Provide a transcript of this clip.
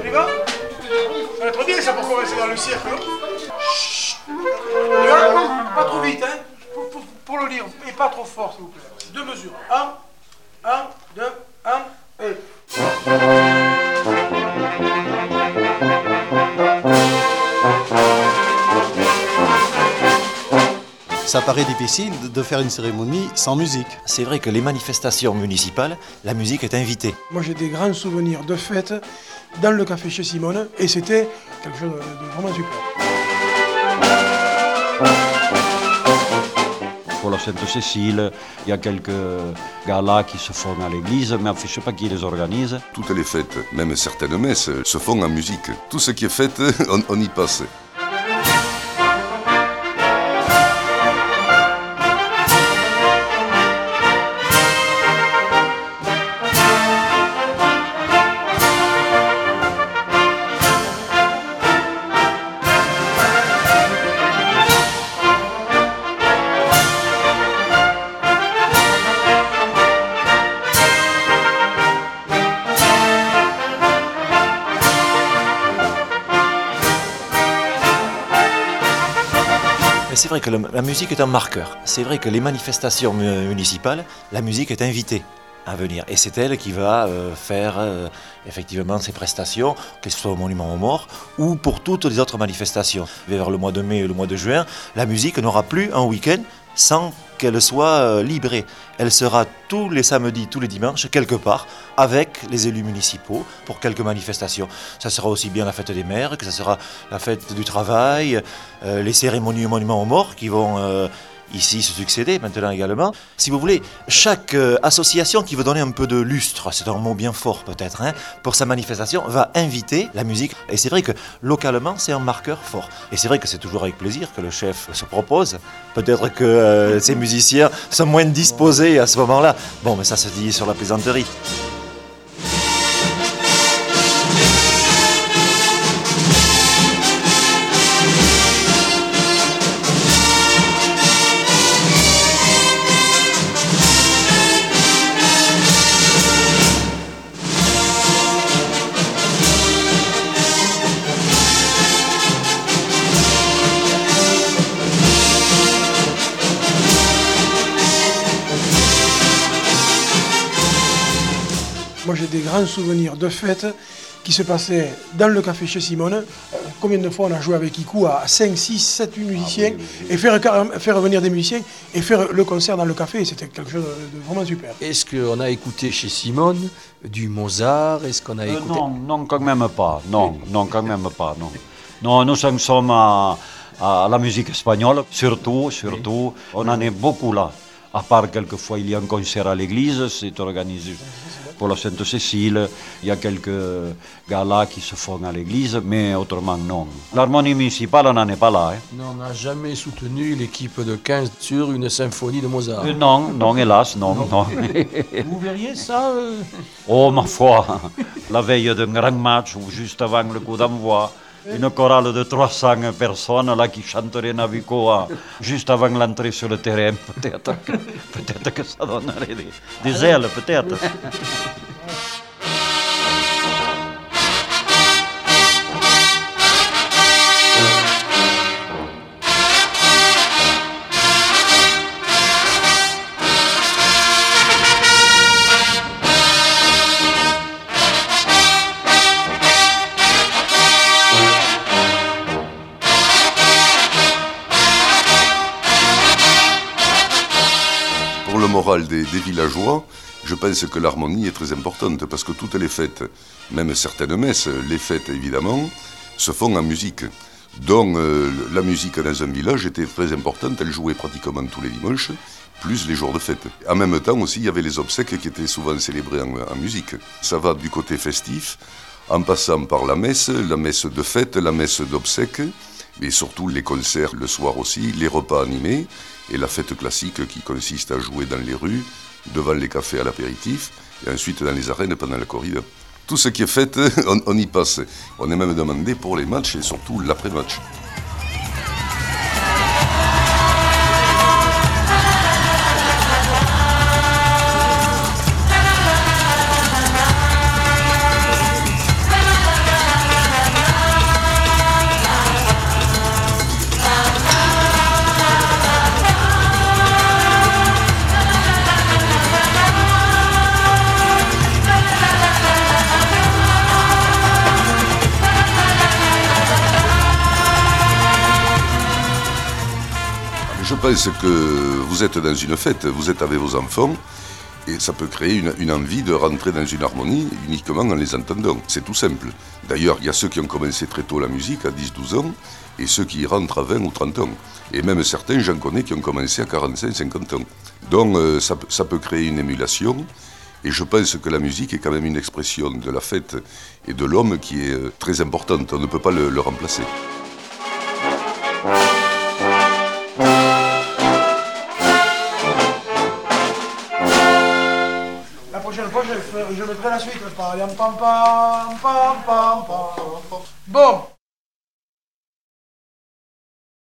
On y va Ça être bien ça pour commencer dans le cirque, Chut Pas trop vite, hein pour, pour- pour le dire, et pas trop fort, s'il vous plaît. Deux mesures. Un, un, deux, un, et... Ça paraît difficile de- faire une cérémonie sans musique. C'est vrai que les manifestations municipales, la musique est invitée. Moi, j'ai des grands souvenirs de fêtes dans le café chez Simone, et c'était quelque chose de, de vraiment super. Pour la Sainte-Cécile, il y a quelques galas qui se font à l'église, mais enfin, je ne sais pas qui les organise. Toutes les fêtes, même certaines messes, se font en musique. Tout ce qui est fête, on, on y passe. C'est vrai que la musique est un marqueur. C'est vrai que les manifestations mu- municipales, la musique est invitée à venir. Et c'est elle qui va euh, faire euh, effectivement ces prestations, que ce soit au Monument aux Morts ou pour toutes les autres manifestations. Vers le mois de mai et le mois de juin, la musique n'aura plus un week-end sans qu'elle soit euh, libérée. Elle sera tous les samedis, tous les dimanches, quelque part, avec les élus municipaux pour quelques manifestations. Ça sera aussi bien la fête des mères, que ça sera la fête du travail, euh, les cérémonies au monument aux morts qui vont euh, ici se succéder maintenant également. Si vous voulez, chaque euh, association qui veut donner un peu de lustre, c'est un mot bien fort peut-être, hein, pour sa manifestation, va inviter la musique. Et c'est vrai que localement, c'est un marqueur fort. Et c'est vrai que c'est toujours avec plaisir que le chef se propose. Peut-être que euh, ces musiciens sont moins disposés à ce moment-là. Bon, mais ça se dit sur la plaisanterie. Moi, j'ai des grands souvenirs de fêtes qui se passaient dans le café chez Simone. Euh, Combien de fois on a joué avec Ikou à 5, 6, 7, 8 musiciens et faire, faire venir des musiciens et faire le concert dans le café. C'était quelque chose de, de vraiment super. Est-ce qu'on a écouté chez Simone du Mozart? Est-ce qu'on a Euh, écouté non, non, quand même pas. Non, non, quand même pas. Non, non nous en sommes à, à la musique espagnole, surtout, surtout. On en est beaucoup là. À part quelquefois, il y a un concert à l'église, c'est organisé pour la Sainte-Cécile. Il y a quelques galas qui se font à l'église, mais autrement, non. L'harmonie municipale, on n'en est pas là. hein. Non, on n'a jamais soutenu l'équipe de 15 sur une symphonie de Mozart. Euh, non, non, hélas, non, non. Vous verriez ça euh Oh, ma foi, la veille d'un grand match ou juste avant le coup d'envoi, une chorale de 300 personnes là qui chanterait Navico juste avant l'entrée sur le terrain, peut-être que, peut-être que ça donnerait des, des ailes, peut-être. Des, villageois, je pense que l'harmonie est très importante parce que toutes les fêtes, même certaines messes, les fêtes évidemment, se font en musique. Donc euh, la musique dans un village était très importante, elle jouait pratiquement tous les dimanches, plus les jours de fête. En même temps aussi, il y avait les obsèques qui étaient souvent célébrés en, en musique. Ça va du côté festif, en passant par la messe, la messe de fête, la messe d'obsèques, et surtout les concerts le soir aussi, les repas animés, et la fête classique qui consiste à jouer dans les rues, devant les cafés à l'apéritif, et ensuite dans les arènes pendant la corrida. Tout ce qui est fait, on, on y passe. On est même demandé pour les matchs et surtout l'après-match. Je pense que vous êtes dans une fête, vous êtes avec vos enfants, et ça peut créer une, envie de rentrer dans une harmonie uniquement en les entendant. C'est tout simple. D'ailleurs, il y a ceux qui ont commencé très tôt la musique, à 10-12 ans, et ceux qui y rentrent à 20 ou 30 ans. Et même certains, j'en connais, qui ont commencé à 45-50 ans. Donc euh, ça, peut- créer une émulation, et je pense que la musique est quand même une expression de la fête et de l'homme qui est euh, très importante. On ne peut pas le remplacer. Prochaine fois, je, je mettrai la suite. Bon,